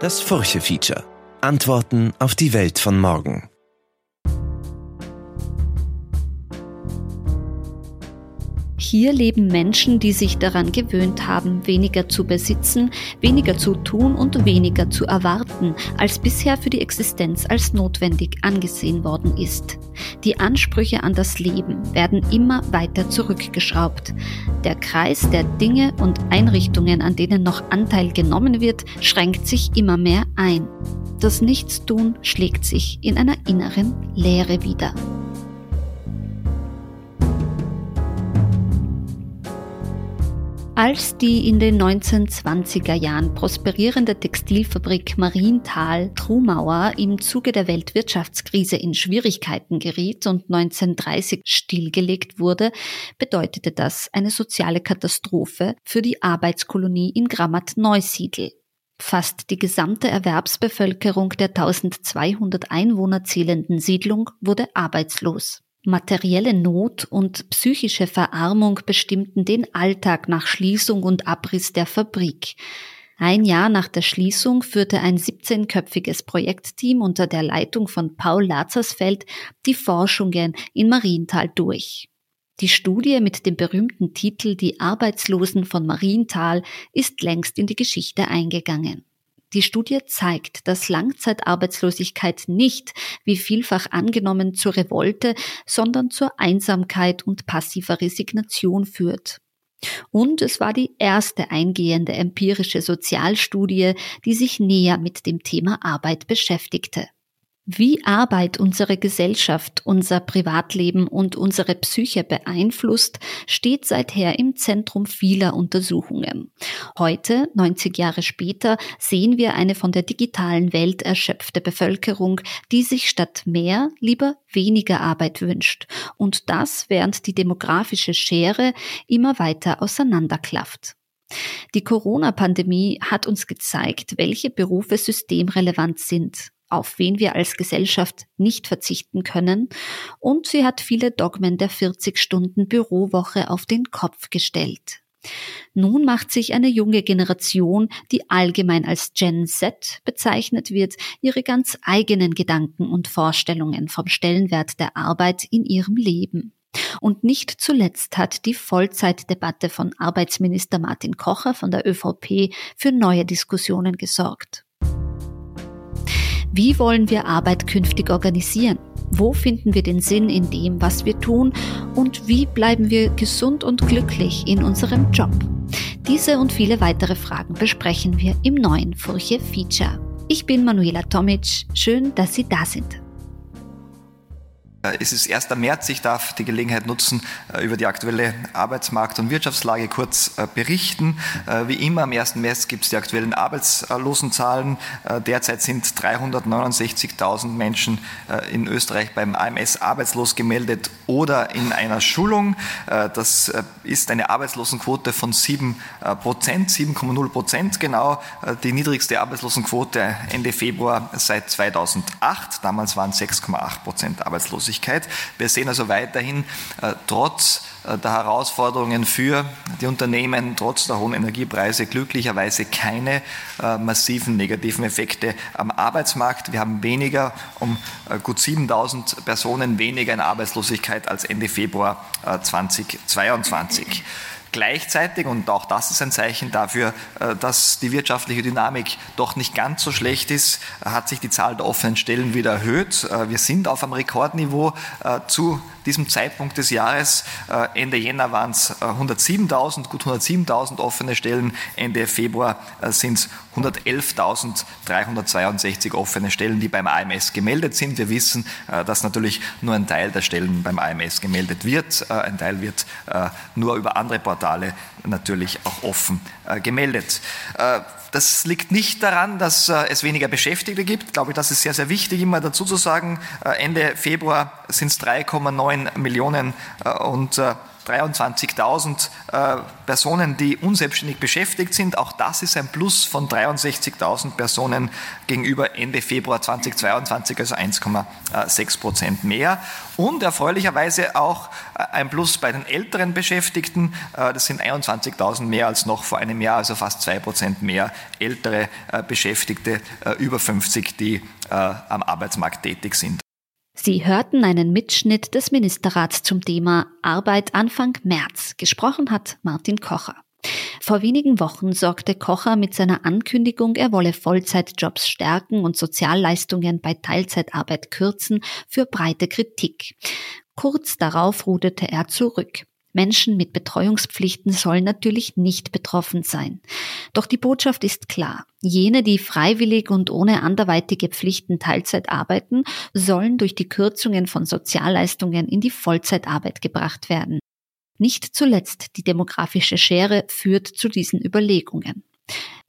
Das Furche-Feature. Antworten auf die Welt von morgen. Hier leben Menschen, die sich daran gewöhnt haben, weniger zu besitzen, weniger zu tun und weniger zu erwarten, als bisher für die Existenz als notwendig angesehen worden ist. Die Ansprüche an das Leben werden immer weiter zurückgeschraubt. Der Kreis der Dinge und Einrichtungen, an denen noch Anteil genommen wird, schränkt sich immer mehr ein. Das Nichtstun schlägt sich in einer inneren Leere wieder. Als die in den 1920er Jahren prosperierende Textilfabrik Marienthal Trumauer im Zuge der Weltwirtschaftskrise in Schwierigkeiten geriet und 1930 stillgelegt wurde, bedeutete das eine soziale Katastrophe für die Arbeitskolonie in Grammat-Neusiedl. Fast die gesamte Erwerbsbevölkerung der 1200 Einwohner zählenden Siedlung wurde arbeitslos. Materielle Not und psychische Verarmung bestimmten den Alltag nach Schließung und Abriss der Fabrik. Ein Jahr nach der Schließung führte ein 17-köpfiges Projektteam unter der Leitung von Paul Lazarsfeld die Forschungen in Marienthal durch. Die Studie mit dem berühmten Titel Die Arbeitslosen von Marienthal ist längst in die Geschichte eingegangen. Die Studie zeigt, dass Langzeitarbeitslosigkeit nicht, wie vielfach angenommen, zur Revolte, sondern zur Einsamkeit und passiver Resignation führt. Und es war die erste eingehende empirische Sozialstudie, die sich näher mit dem Thema Arbeit beschäftigte. Wie Arbeit unsere Gesellschaft, unser Privatleben und unsere Psyche beeinflusst, steht seither im Zentrum vieler Untersuchungen. Heute, 90 Jahre später, sehen wir eine von der digitalen Welt erschöpfte Bevölkerung, die sich statt mehr lieber weniger Arbeit wünscht. Und das, während die demografische Schere immer weiter auseinanderklafft. Die Corona-Pandemie hat uns gezeigt, welche Berufe systemrelevant sind auf wen wir als Gesellschaft nicht verzichten können, und sie hat viele Dogmen der 40 Stunden Bürowoche auf den Kopf gestellt. Nun macht sich eine junge Generation, die allgemein als Gen Z bezeichnet wird, ihre ganz eigenen Gedanken und Vorstellungen vom Stellenwert der Arbeit in ihrem Leben. Und nicht zuletzt hat die Vollzeitdebatte von Arbeitsminister Martin Kocher von der ÖVP für neue Diskussionen gesorgt. Wie wollen wir Arbeit künftig organisieren? Wo finden wir den Sinn in dem, was wir tun? Und wie bleiben wir gesund und glücklich in unserem Job? Diese und viele weitere Fragen besprechen wir im neuen Furche Feature. Ich bin Manuela Tomic. Schön, dass Sie da sind. Äh, es ist 1. März. Ich darf die Gelegenheit nutzen, äh, über die aktuelle Arbeitsmarkt- und Wirtschaftslage kurz äh, berichten. Wie immer am 1. März gibt es die aktuellen Arbeitslosenzahlen. Derzeit sind 369.000 Menschen in Österreich beim AMS arbeitslos gemeldet oder in einer Schulung. Das ist eine Arbeitslosenquote von 7 Prozent, 7,0 Prozent genau. Die niedrigste Arbeitslosenquote Ende Februar seit 2008. Damals waren 6,8 Prozent Arbeitslosigkeit. Arbeitslosigkeit. Wir sehen also weiterhin äh, trotz äh, der Herausforderungen für die Unternehmen, trotz der hohen Energiepreise, glücklicherweise keine äh, massiven negativen Effekte am Arbeitsmarkt. Wir haben weniger, um gut 7000 Personen weniger in Arbeitslosigkeit als Ende Februar 2022. Gleichzeitig, und auch das ist ein Zeichen dafür, äh, dass die wirtschaftliche Dynamik doch nicht ganz so schlecht ist, hat sich die Zahl der offenen Stellen wieder erhöht. Äh, wir sind auf einem Rekordniveau äh, zu diesem Zeitpunkt des Jahres. Ende Jänner waren es 107.000, gut 107.000 offene Stellen. Ende Februar sind es 111.362 offene Stellen, die beim AMS gemeldet sind. Wir wissen, dass natürlich nur ein Teil der Stellen beim AMS gemeldet wird. Ein Teil wird nur über andere Portale Portale natürlich auch offen äh, gemeldet. Äh, das liegt nicht daran, dass äh, es weniger Beschäftigte gibt. Ich glaube, das ist sehr, sehr wichtig, immer dazu zu sagen. Ende Februar sind es 3,9 Millionen und 23.000 äh, Personen, die unselbstständig beschäftigt sind. Auch das ist ein Plus von 63.000 Personen gegenüber Ende Februar 2022, also 1,6 Prozent mehr. Und erfreulicherweise auch äh, ein Plus bei den älteren Beschäftigten. Äh, das sind 21.000 mehr als noch vor einem Jahr, also fast 2 Prozent mehr ältere äh, Beschäftigte über 50, die am Arbeitsmarkt tätig sind. Sie hörten einen Mitschnitt des Ministerrats zum Thema Arbeit Anfang März. Gesprochen hat Martin Kocher. Vor wenigen Wochen sorgte Kocher mit seiner Ankündigung, er wolle Vollzeitjobs stärken und Sozialleistungen bei Teilzeitarbeit kürzen, für breite Kritik. Kurz darauf ruderte er zurück. Menschen mit Betreuungspflichten sollen natürlich nicht betroffen sein. Doch die Botschaft ist klar. Jene, die freiwillig und ohne anderweitige Pflichten Teilzeit arbeiten, sollen durch die Kürzungen von Sozialleistungen in die Vollzeitarbeit gebracht werden. Nicht zuletzt die demografische Schere führt zu diesen Überlegungen.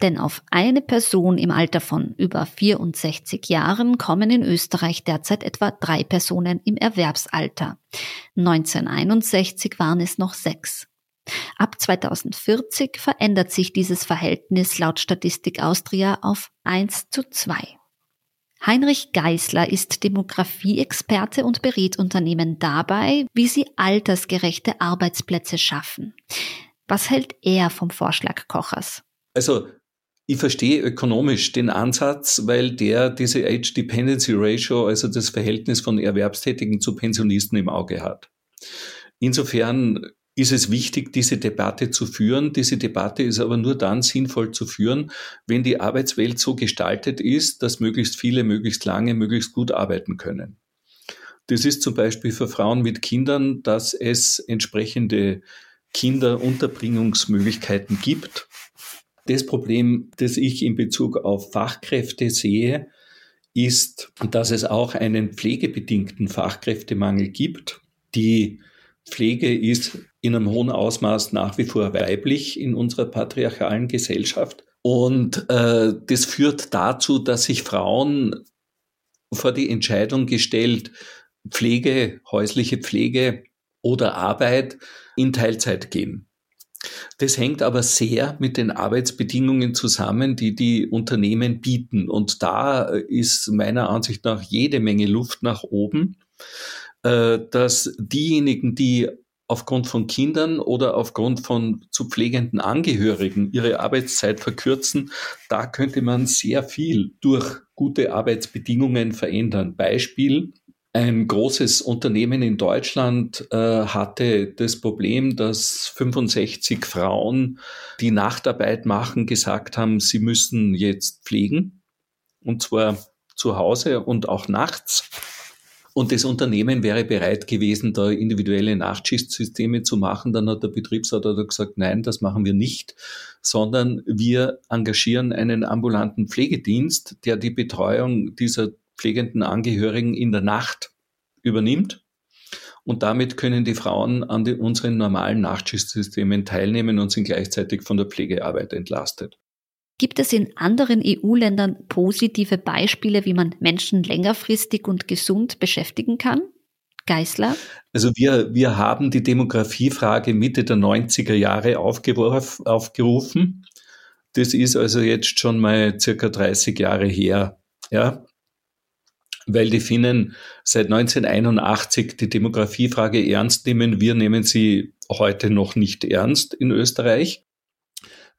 Denn auf eine Person im Alter von über 64 Jahren kommen in Österreich derzeit etwa drei Personen im Erwerbsalter. 1961 waren es noch sechs. Ab 2040 verändert sich dieses Verhältnis laut Statistik Austria auf 1 zu 2. Heinrich Geisler ist Demografieexperte und berät Unternehmen dabei, wie sie altersgerechte Arbeitsplätze schaffen. Was hält er vom Vorschlag Kochers? Also ich verstehe ökonomisch den Ansatz, weil der diese Age Dependency Ratio, also das Verhältnis von Erwerbstätigen zu Pensionisten im Auge hat. Insofern ist es wichtig, diese Debatte zu führen. Diese Debatte ist aber nur dann sinnvoll zu führen, wenn die Arbeitswelt so gestaltet ist, dass möglichst viele möglichst lange, möglichst gut arbeiten können. Das ist zum Beispiel für Frauen mit Kindern, dass es entsprechende Kinderunterbringungsmöglichkeiten gibt das Problem, das ich in Bezug auf Fachkräfte sehe, ist, dass es auch einen pflegebedingten Fachkräftemangel gibt. Die Pflege ist in einem hohen Ausmaß nach wie vor weiblich in unserer patriarchalen Gesellschaft. Und äh, das führt dazu, dass sich Frauen vor die Entscheidung gestellt, Pflege, häusliche Pflege oder Arbeit in Teilzeit gehen. Das hängt aber sehr mit den Arbeitsbedingungen zusammen, die die Unternehmen bieten. Und da ist meiner Ansicht nach jede Menge Luft nach oben, äh, dass diejenigen, die aufgrund von Kindern oder aufgrund von zu pflegenden Angehörigen ihre Arbeitszeit verkürzen, da könnte man sehr viel durch gute Arbeitsbedingungen verändern. Beispiel, ein großes Unternehmen in Deutschland äh, hatte das Problem, dass 65 Frauen, die Nachtarbeit machen, gesagt haben, sie müssen jetzt pflegen. Und zwar zu Hause und auch nachts. Und das Unternehmen wäre bereit gewesen, da individuelle Nachtschichtssysteme zu machen. Dann hat der Betriebsrat gesagt, nein, das machen wir nicht, sondern wir engagieren einen ambulanten Pflegedienst, der die Betreuung dieser pflegenden Angehörigen in der Nacht übernimmt. Und damit können die Frauen an den, unseren normalen Nachtschichtsystemen teilnehmen und sind gleichzeitig von der Pflegearbeit entlastet. Gibt es in anderen EU-Ländern positive Beispiele, wie man Menschen längerfristig und gesund beschäftigen kann? Geißler? Also wir, wir haben die Demografiefrage Mitte der 90er Jahre aufgerufen. Das ist also jetzt schon mal circa 30 Jahre her. Ja, weil die Finnen seit 1981 die Demografiefrage ernst nehmen. Wir nehmen sie heute noch nicht ernst in Österreich.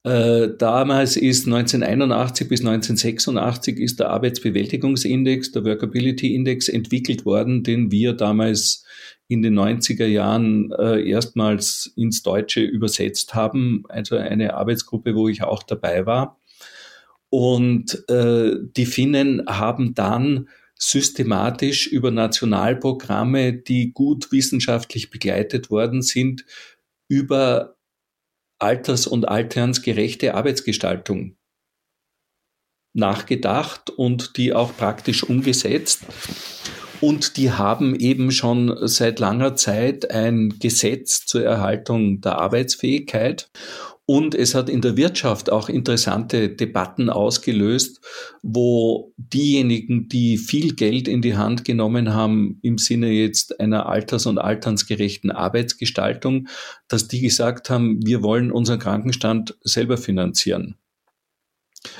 Äh, damals ist 1981 bis 1986 ist der Arbeitsbewältigungsindex, der Workability Index entwickelt worden, den wir damals in den 90er Jahren äh, erstmals ins Deutsche übersetzt haben. Also eine Arbeitsgruppe, wo ich auch dabei war. Und äh, die Finnen haben dann systematisch über Nationalprogramme, die gut wissenschaftlich begleitet worden sind, über alters- und alternsgerechte Arbeitsgestaltung nachgedacht und die auch praktisch umgesetzt. Und die haben eben schon seit langer Zeit ein Gesetz zur Erhaltung der Arbeitsfähigkeit. Und es hat in der Wirtschaft auch interessante Debatten ausgelöst, wo diejenigen, die viel Geld in die Hand genommen haben im Sinne jetzt einer alters- und alternsgerechten Arbeitsgestaltung, dass die gesagt haben, wir wollen unseren Krankenstand selber finanzieren.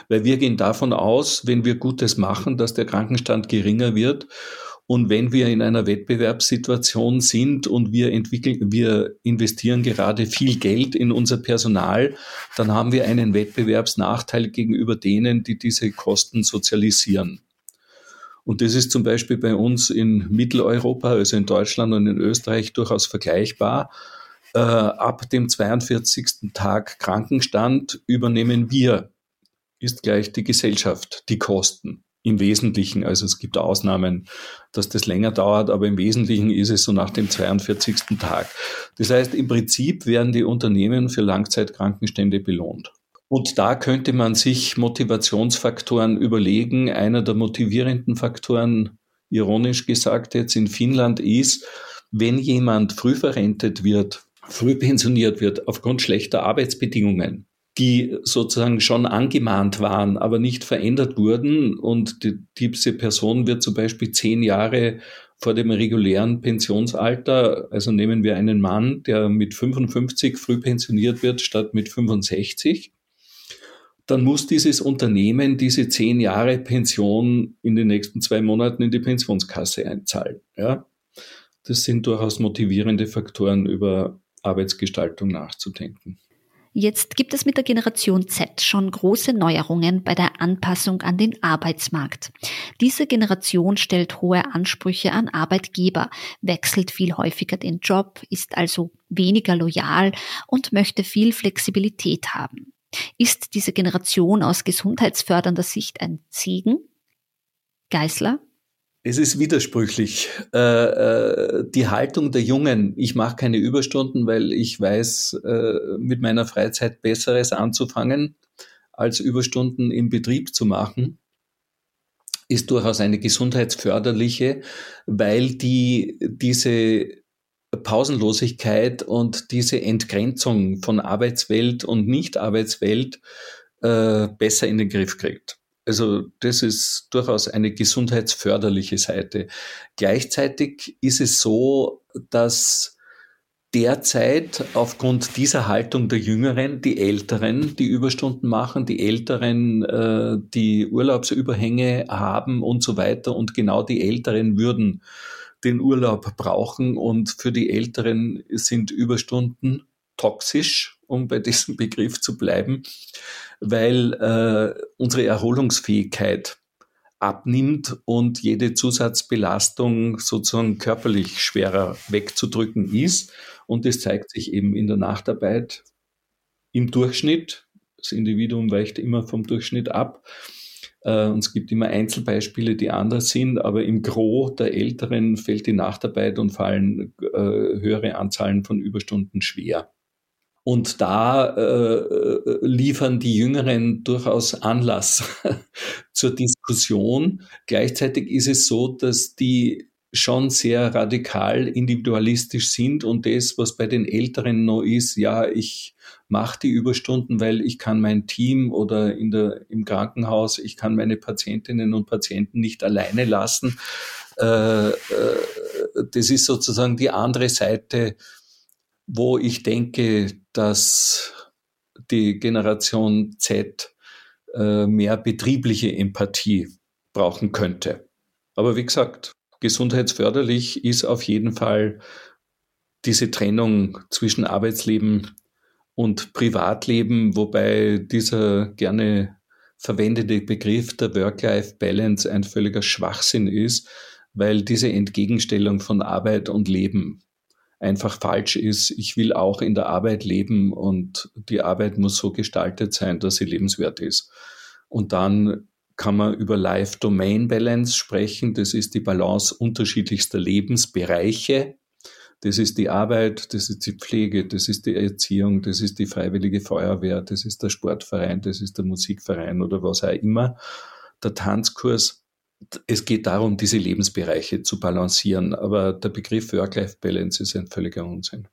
Weil wir gehen davon aus, wenn wir Gutes machen, dass der Krankenstand geringer wird und wenn wir in einer Wettbewerbssituation sind und wir entwickeln, wir investieren gerade viel Geld in unser Personal, dann haben wir einen Wettbewerbsnachteil gegenüber denen, die diese Kosten sozialisieren. Und das ist zum Beispiel bei uns in Mitteleuropa, also in Deutschland und in Österreich durchaus vergleichbar. Äh, ab dem 42. Tag Krankenstand übernehmen wir, ist gleich die Gesellschaft, die Kosten im Wesentlichen. Also es gibt Ausnahmen, dass das länger dauert, aber im Wesentlichen ist es so nach dem 42. Tag. Das heißt, im Prinzip werden die Unternehmen für Langzeitkrankenstände belohnt. Und da könnte man sich Motivationsfaktoren überlegen. Einer der motivierenden Faktoren, ironisch gesagt jetzt in Finnland, ist, wenn jemand früh verrentet wird, früh pensioniert wird aufgrund schlechter Arbeitsbedingungen, die sozusagen schon angemahnt waren, aber nicht verändert wurden. Und die, diese Person wird zum Beispiel zehn Jahre vor dem regulären Pensionsalter, also nehmen wir einen Mann, der mit 55 früh pensioniert wird statt mit 65, dann muss dieses Unternehmen diese zehn Jahre Pension in den nächsten zwei Monaten in die Pensionskasse einzahlen. Ja? Das sind durchaus motivierende Faktoren, über Arbeitsgestaltung nachzudenken. Jetzt gibt es mit der Generation Z schon große Neuerungen bei der Anpassung an den Arbeitsmarkt. Diese Generation stellt hohe Ansprüche an Arbeitgeber, wechselt viel häufiger den Job, ist also weniger loyal und möchte viel Flexibilität haben. Ist diese Generation aus gesundheitsfördernder Sicht ein Segen? Geißler? Es ist widersprüchlich. Äh, äh, die Haltung der Jungen, ich mache keine Überstunden, weil ich weiß, äh, mit meiner Freizeit Besseres anzufangen, als Überstunden im Betrieb zu machen, ist durchaus eine gesundheitsförderliche, weil die diese Pausenlosigkeit und diese Entgrenzung von Arbeitswelt und Nicht-Arbeitswelt äh, besser in den Griff kriegt. Also das ist durchaus eine gesundheitsförderliche Seite. Gleichzeitig ist es so, dass derzeit aufgrund dieser Haltung der Jüngeren, die Älteren, die Überstunden machen, die Älteren, äh, die Urlaubsüberhänge haben und so weiter. Und genau die Älteren würden den Urlaub brauchen und für die Älteren sind Überstunden toxisch, um bei diesem Begriff zu bleiben, weil äh, unsere Erholungsfähigkeit abnimmt und jede Zusatzbelastung sozusagen körperlich schwerer wegzudrücken ist. Und das zeigt sich eben in der Nachtarbeit im Durchschnitt. Das Individuum weicht immer vom Durchschnitt ab. Äh, und es gibt immer Einzelbeispiele, die anders sind, aber im Gros der Älteren fällt die Nachtarbeit und fallen äh, höhere Anzahlen von Überstunden schwer. Und da äh, liefern die Jüngeren durchaus Anlass zur Diskussion. Gleichzeitig ist es so, dass die schon sehr radikal individualistisch sind und das, was bei den Älteren noch ist, ja, ich mache die Überstunden, weil ich kann mein Team oder in der, im Krankenhaus, ich kann meine Patientinnen und Patienten nicht alleine lassen. Äh, äh, das ist sozusagen die andere Seite wo ich denke, dass die Generation Z äh, mehr betriebliche Empathie brauchen könnte. Aber wie gesagt, gesundheitsförderlich ist auf jeden Fall diese Trennung zwischen Arbeitsleben und Privatleben, wobei dieser gerne verwendete Begriff der Work-Life-Balance ein völliger Schwachsinn ist, weil diese Entgegenstellung von Arbeit und Leben einfach falsch ist. Ich will auch in der Arbeit leben und die Arbeit muss so gestaltet sein, dass sie lebenswert ist. Und dann kann man über Life-Domain-Balance sprechen. Das ist die Balance unterschiedlichster Lebensbereiche. Das ist die Arbeit, das ist die Pflege, das ist die Erziehung, das ist die freiwillige Feuerwehr, das ist der Sportverein, das ist der Musikverein oder was auch immer. Der Tanzkurs es geht darum, diese Lebensbereiche zu balancieren. Aber der Begriff Work-Life-Balance ist ein völliger Unsinn.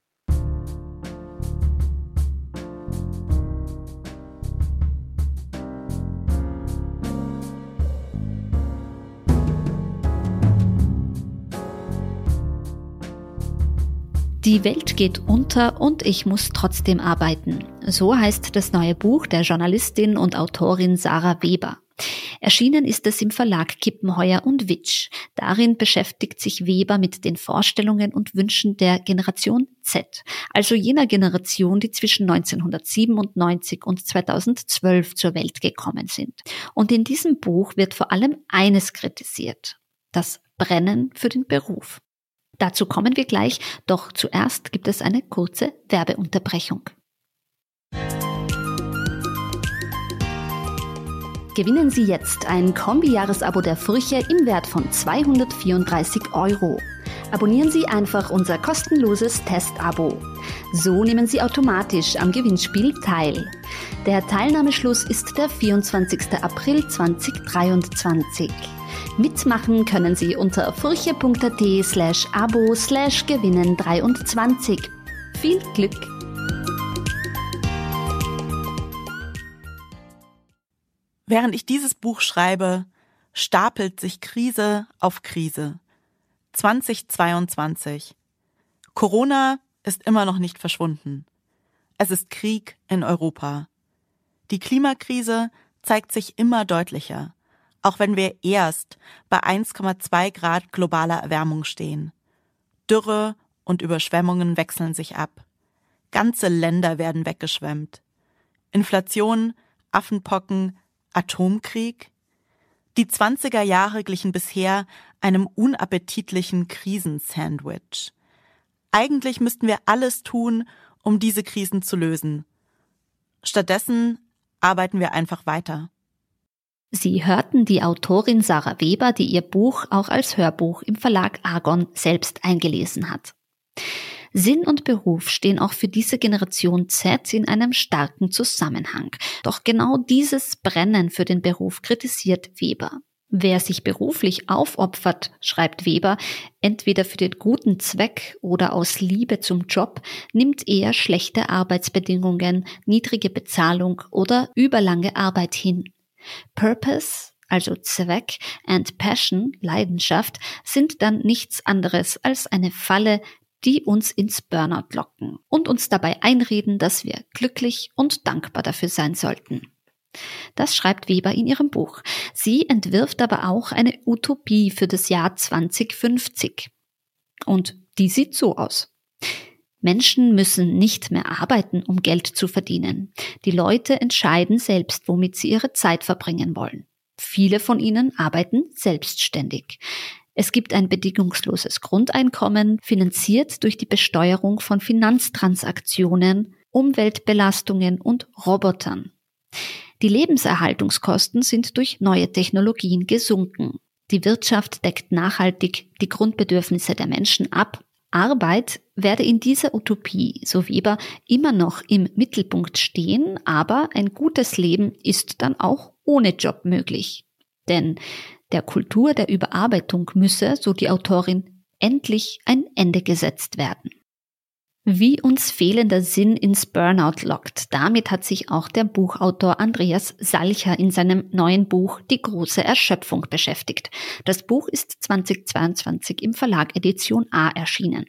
Die Welt geht unter und ich muss trotzdem arbeiten. So heißt das neue Buch der Journalistin und Autorin Sarah Weber. Erschienen ist es im Verlag Kippenheuer und Witsch. Darin beschäftigt sich Weber mit den Vorstellungen und Wünschen der Generation Z, also jener Generation, die zwischen 1997 und 2012 zur Welt gekommen sind. Und in diesem Buch wird vor allem eines kritisiert, das Brennen für den Beruf. Dazu kommen wir gleich, doch zuerst gibt es eine kurze Werbeunterbrechung. Gewinnen Sie jetzt ein Kombi-Jahresabo der Furche im Wert von 234 Euro. Abonnieren Sie einfach unser kostenloses Testabo. So nehmen Sie automatisch am Gewinnspiel teil. Der Teilnahmeschluss ist der 24. April 2023. Mitmachen können Sie unter furche.at slash abo slash gewinnen 23. Viel Glück! Während ich dieses Buch schreibe, stapelt sich Krise auf Krise. 2022. Corona ist immer noch nicht verschwunden. Es ist Krieg in Europa. Die Klimakrise zeigt sich immer deutlicher, auch wenn wir erst bei 1,2 Grad globaler Erwärmung stehen. Dürre und Überschwemmungen wechseln sich ab. Ganze Länder werden weggeschwemmt. Inflation, Affenpocken, Atomkrieg? Die 20er Jahre glichen bisher einem unappetitlichen Krisensandwich. Eigentlich müssten wir alles tun, um diese Krisen zu lösen. Stattdessen arbeiten wir einfach weiter. Sie hörten die Autorin Sarah Weber, die ihr Buch auch als Hörbuch im Verlag Argon selbst eingelesen hat. Sinn und Beruf stehen auch für diese Generation Z in einem starken Zusammenhang. Doch genau dieses Brennen für den Beruf kritisiert Weber. Wer sich beruflich aufopfert, schreibt Weber, entweder für den guten Zweck oder aus Liebe zum Job, nimmt eher schlechte Arbeitsbedingungen, niedrige Bezahlung oder überlange Arbeit hin. Purpose, also Zweck, and Passion, Leidenschaft, sind dann nichts anderes als eine Falle, die uns ins Burnout locken und uns dabei einreden, dass wir glücklich und dankbar dafür sein sollten. Das schreibt Weber in ihrem Buch. Sie entwirft aber auch eine Utopie für das Jahr 2050. Und die sieht so aus. Menschen müssen nicht mehr arbeiten, um Geld zu verdienen. Die Leute entscheiden selbst, womit sie ihre Zeit verbringen wollen. Viele von ihnen arbeiten selbstständig. Es gibt ein bedingungsloses Grundeinkommen, finanziert durch die Besteuerung von Finanztransaktionen, Umweltbelastungen und Robotern. Die Lebenserhaltungskosten sind durch neue Technologien gesunken. Die Wirtschaft deckt nachhaltig die Grundbedürfnisse der Menschen ab. Arbeit werde in dieser Utopie, so Weber, immer noch im Mittelpunkt stehen, aber ein gutes Leben ist dann auch ohne Job möglich. Denn der Kultur der Überarbeitung müsse, so die Autorin, endlich ein Ende gesetzt werden. Wie uns fehlender Sinn ins Burnout lockt, damit hat sich auch der Buchautor Andreas Salcher in seinem neuen Buch Die große Erschöpfung beschäftigt. Das Buch ist 2022 im Verlag Edition A erschienen.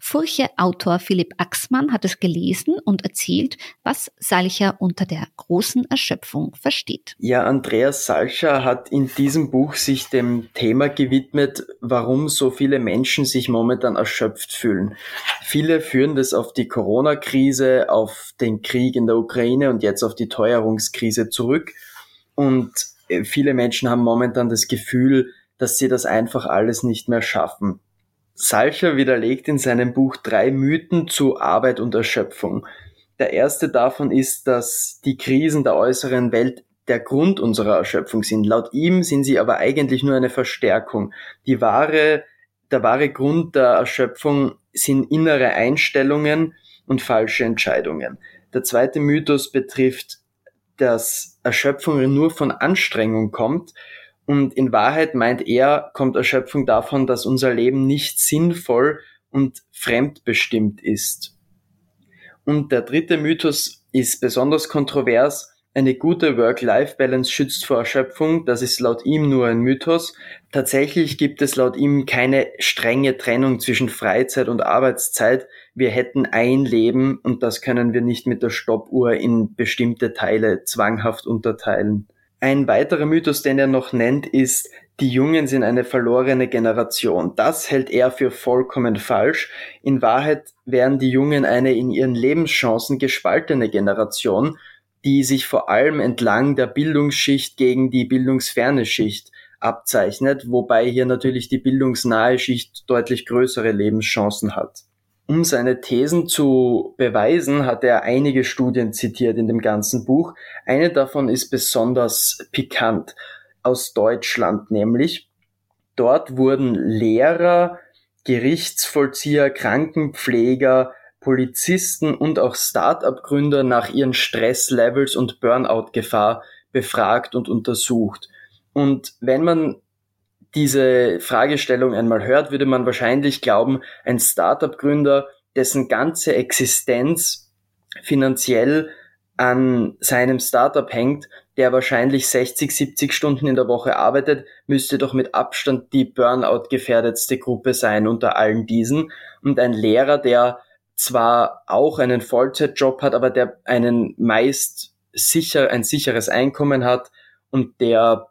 Furche-Autor Philipp Axmann hat es gelesen und erzählt, was Salcher unter der großen Erschöpfung versteht. Ja, Andreas Salcher hat in diesem Buch sich dem Thema gewidmet, warum so viele Menschen sich momentan erschöpft fühlen. Viele führen das auf die Corona-Krise, auf den Krieg in der Ukraine und jetzt auf die Teuerungskrise zurück. Und äh, viele Menschen haben momentan das Gefühl, dass sie das einfach alles nicht mehr schaffen. Salcher widerlegt in seinem Buch drei Mythen zu Arbeit und Erschöpfung. Der erste davon ist, dass die Krisen der äußeren Welt der Grund unserer Erschöpfung sind. Laut ihm sind sie aber eigentlich nur eine Verstärkung. Die wahre, der wahre Grund der Erschöpfung sind innere Einstellungen und falsche Entscheidungen. Der zweite Mythos betrifft, dass Erschöpfung nur von Anstrengung kommt und in Wahrheit meint er, kommt Erschöpfung davon, dass unser Leben nicht sinnvoll und fremdbestimmt ist. Und der dritte Mythos ist besonders kontrovers. Eine gute Work-Life-Balance schützt vor Erschöpfung. Das ist laut ihm nur ein Mythos. Tatsächlich gibt es laut ihm keine strenge Trennung zwischen Freizeit und Arbeitszeit, wir hätten ein Leben und das können wir nicht mit der Stoppuhr in bestimmte Teile zwanghaft unterteilen. Ein weiterer Mythos, den er noch nennt, ist, die Jungen sind eine verlorene Generation. Das hält er für vollkommen falsch. In Wahrheit wären die Jungen eine in ihren Lebenschancen gespaltene Generation, die sich vor allem entlang der Bildungsschicht gegen die bildungsferne Schicht abzeichnet, wobei hier natürlich die bildungsnahe Schicht deutlich größere Lebenschancen hat. Um seine Thesen zu beweisen, hat er einige Studien zitiert in dem ganzen Buch. Eine davon ist besonders pikant aus Deutschland nämlich. Dort wurden Lehrer, Gerichtsvollzieher, Krankenpfleger, Polizisten und auch Start-up-Gründer nach ihren Stresslevels und Burnout-Gefahr befragt und untersucht. Und wenn man diese Fragestellung einmal hört, würde man wahrscheinlich glauben, ein Startup-Gründer, dessen ganze Existenz finanziell an seinem Startup hängt, der wahrscheinlich 60, 70 Stunden in der Woche arbeitet, müsste doch mit Abstand die Burnout gefährdetste Gruppe sein unter allen diesen. Und ein Lehrer, der zwar auch einen Vollzeitjob hat, aber der einen meist sicher, ein sicheres Einkommen hat und der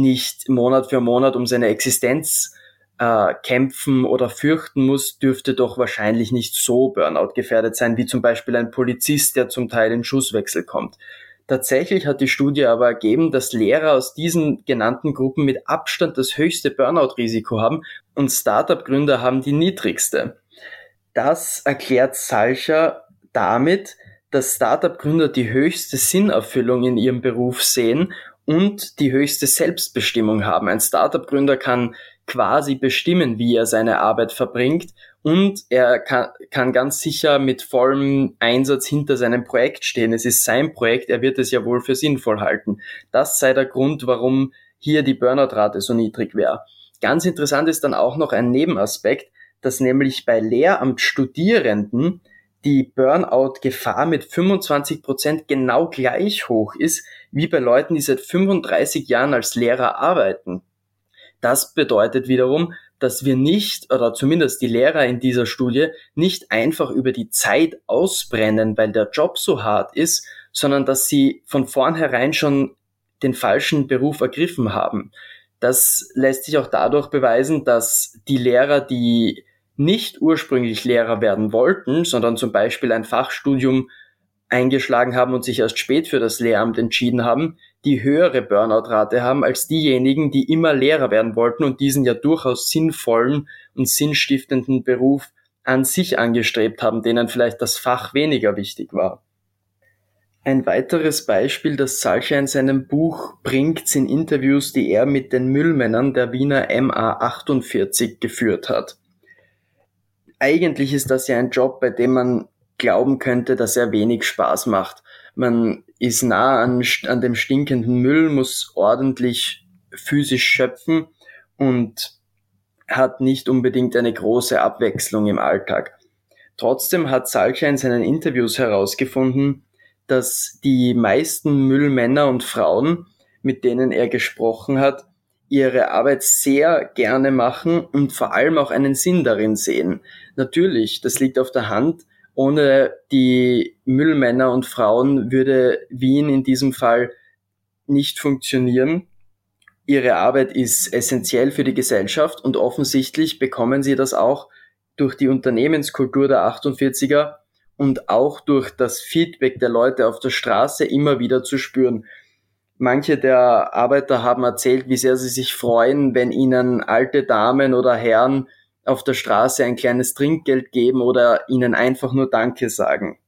nicht Monat für Monat um seine Existenz äh, kämpfen oder fürchten muss, dürfte doch wahrscheinlich nicht so Burnout gefährdet sein, wie zum Beispiel ein Polizist, der zum Teil in Schusswechsel kommt. Tatsächlich hat die Studie aber ergeben, dass Lehrer aus diesen genannten Gruppen mit Abstand das höchste Burnout-Risiko haben und Startup-Gründer haben die niedrigste. Das erklärt Salcher damit, dass Startup-Gründer die höchste Sinnerfüllung in ihrem Beruf sehen und die höchste Selbstbestimmung haben. Ein Startup-Gründer kann quasi bestimmen, wie er seine Arbeit verbringt und er kann, kann ganz sicher mit vollem Einsatz hinter seinem Projekt stehen. Es ist sein Projekt, er wird es ja wohl für sinnvoll halten. Das sei der Grund, warum hier die Burnout-Rate so niedrig wäre. Ganz interessant ist dann auch noch ein Nebenaspekt, dass nämlich bei Lehramtsstudierenden die Burnout-Gefahr mit 25 Prozent genau gleich hoch ist wie bei Leuten, die seit 35 Jahren als Lehrer arbeiten. Das bedeutet wiederum, dass wir nicht, oder zumindest die Lehrer in dieser Studie, nicht einfach über die Zeit ausbrennen, weil der Job so hart ist, sondern dass sie von vornherein schon den falschen Beruf ergriffen haben. Das lässt sich auch dadurch beweisen, dass die Lehrer, die nicht ursprünglich Lehrer werden wollten, sondern zum Beispiel ein Fachstudium eingeschlagen haben und sich erst spät für das Lehramt entschieden haben, die höhere Burnout-Rate haben als diejenigen, die immer Lehrer werden wollten und diesen ja durchaus sinnvollen und sinnstiftenden Beruf an sich angestrebt haben, denen vielleicht das Fach weniger wichtig war. Ein weiteres Beispiel, das Salcher in seinem Buch bringt, sind Interviews, die er mit den Müllmännern der Wiener MA48 geführt hat. Eigentlich ist das ja ein Job, bei dem man glauben könnte, dass er wenig Spaß macht. Man ist nah an, an dem stinkenden Müll, muss ordentlich physisch schöpfen und hat nicht unbedingt eine große Abwechslung im Alltag. Trotzdem hat Salcher in seinen Interviews herausgefunden, dass die meisten Müllmänner und Frauen, mit denen er gesprochen hat, ihre Arbeit sehr gerne machen und vor allem auch einen Sinn darin sehen. Natürlich, das liegt auf der Hand, ohne die Müllmänner und Frauen würde Wien in diesem Fall nicht funktionieren. Ihre Arbeit ist essentiell für die Gesellschaft und offensichtlich bekommen sie das auch durch die Unternehmenskultur der 48er und auch durch das Feedback der Leute auf der Straße immer wieder zu spüren. Manche der Arbeiter haben erzählt, wie sehr sie sich freuen, wenn ihnen alte Damen oder Herren auf der Straße ein kleines Trinkgeld geben oder ihnen einfach nur Danke sagen.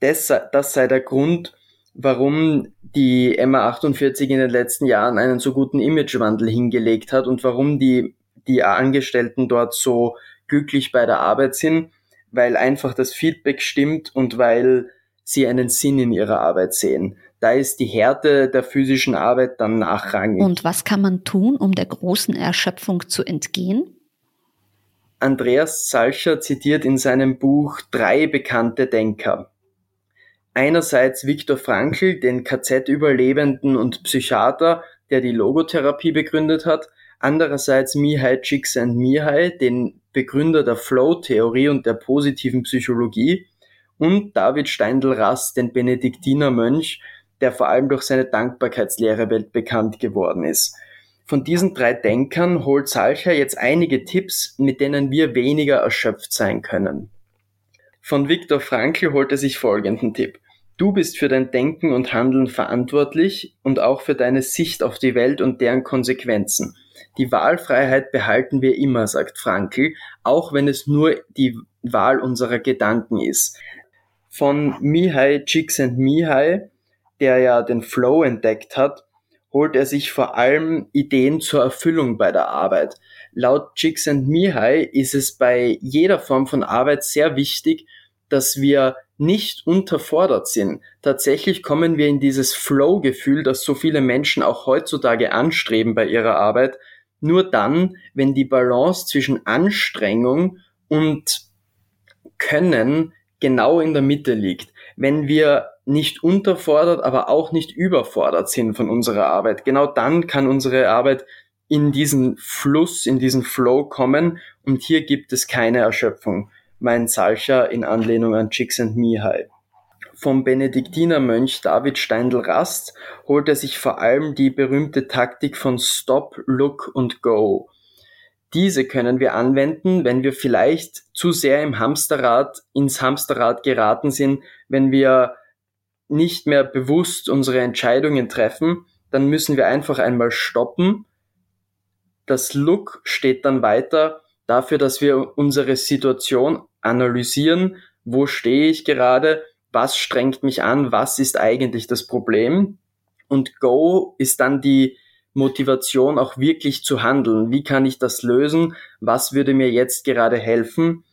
Das, das sei der Grund, warum die MA48 in den letzten Jahren einen so guten Imagewandel hingelegt hat und warum die, die Angestellten dort so glücklich bei der Arbeit sind, weil einfach das Feedback stimmt und weil sie einen Sinn in ihrer Arbeit sehen. Da ist die Härte der physischen Arbeit dann nachrangig. Und was kann man tun, um der großen Erschöpfung zu entgehen? Andreas Salcher zitiert in seinem Buch drei bekannte Denker. Einerseits Viktor Frankl, den KZ-Überlebenden und Psychiater, der die Logotherapie begründet hat, andererseits Mihai Csikszentmihalyi, den Begründer der Flow-Theorie und der positiven Psychologie, und David Steindl-Rast, den Benediktinermönch, der vor allem durch seine Dankbarkeitslehre weltbekannt geworden ist. Von diesen drei Denkern holt Salcher jetzt einige Tipps, mit denen wir weniger erschöpft sein können. Von Viktor Frankl holt er sich folgenden Tipp. Du bist für dein Denken und Handeln verantwortlich und auch für deine Sicht auf die Welt und deren Konsequenzen. Die Wahlfreiheit behalten wir immer, sagt Frankl, auch wenn es nur die Wahl unserer Gedanken ist. Von Mihai Csikszentmihalyi, der ja den Flow entdeckt hat, holt er sich vor allem Ideen zur Erfüllung bei der Arbeit. Laut Csikszentmihalyi ist es bei jeder Form von Arbeit sehr wichtig, dass wir nicht unterfordert sind. Tatsächlich kommen wir in dieses Flow-Gefühl, das so viele Menschen auch heutzutage anstreben bei ihrer Arbeit, nur dann, wenn die Balance zwischen Anstrengung und Können genau in der Mitte liegt. Wenn wir nicht unterfordert, aber auch nicht überfordert sind von unserer Arbeit. Genau dann kann unsere Arbeit in diesen Fluss, in diesen Flow kommen und hier gibt es keine Erschöpfung. Mein Salcher in Anlehnung an Csikszentmihalyi. Vom Benediktinermönch David Steindl-Rast holt er sich vor allem die berühmte Taktik von Stop, Look und Go. Diese können wir anwenden, wenn wir vielleicht zu sehr im Hamsterrad, ins Hamsterrad geraten sind, wenn wir nicht mehr bewusst unsere Entscheidungen treffen, dann müssen wir einfach einmal stoppen. Das Look steht dann weiter dafür, dass wir unsere Situation analysieren. Wo stehe ich gerade? Was strengt mich an? Was ist eigentlich das Problem? Und Go ist dann die Motivation auch wirklich zu handeln. Wie kann ich das lösen? Was würde mir jetzt gerade helfen?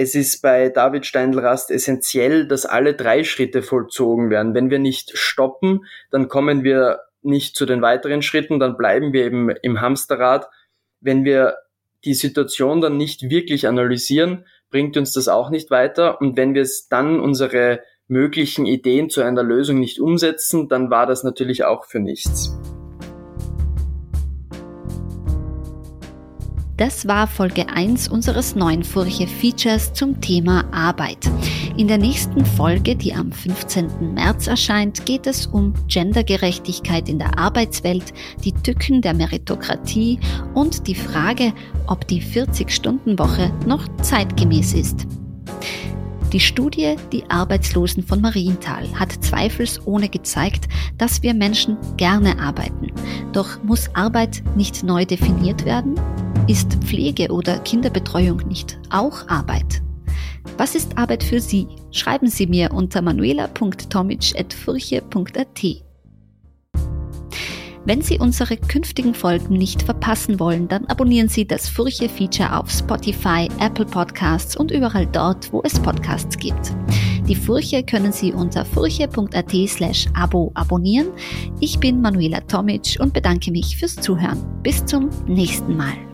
Es ist bei David Steindl-Rast essentiell, dass alle drei Schritte vollzogen werden. Wenn wir nicht stoppen, dann kommen wir nicht zu den weiteren Schritten, dann bleiben wir eben im Hamsterrad. Wenn wir die Situation dann nicht wirklich analysieren, bringt uns das auch nicht weiter. Und wenn wir es dann unsere möglichen Ideen zu einer Lösung nicht umsetzen, dann war das natürlich auch für nichts. Das war Folge 1 unseres neuen Furche-Features zum Thema Arbeit. In der nächsten Folge, die am 15. März erscheint, geht es um Gendergerechtigkeit in der Arbeitswelt, die Tücken der Meritokratie und die Frage, ob die 40-Stunden-Woche noch zeitgemäß ist. Die Studie Die Arbeitslosen von Marienthal hat zweifelsohne gezeigt, dass wir Menschen gerne arbeiten. Doch muss Arbeit nicht neu definiert werden? Ist Pflege oder Kinderbetreuung nicht auch Arbeit? Was ist Arbeit für Sie? Schreiben Sie mir unter manuela.tomic.furche.at. Wenn Sie unsere künftigen Folgen nicht verpassen wollen, dann abonnieren Sie das Furche-Feature auf Spotify, Apple Podcasts und überall dort, wo es Podcasts gibt. Die Furche können Sie unter furche.at slash abo abonnieren. Ich bin Manuela Tomic und bedanke mich fürs Zuhören. Bis zum nächsten Mal.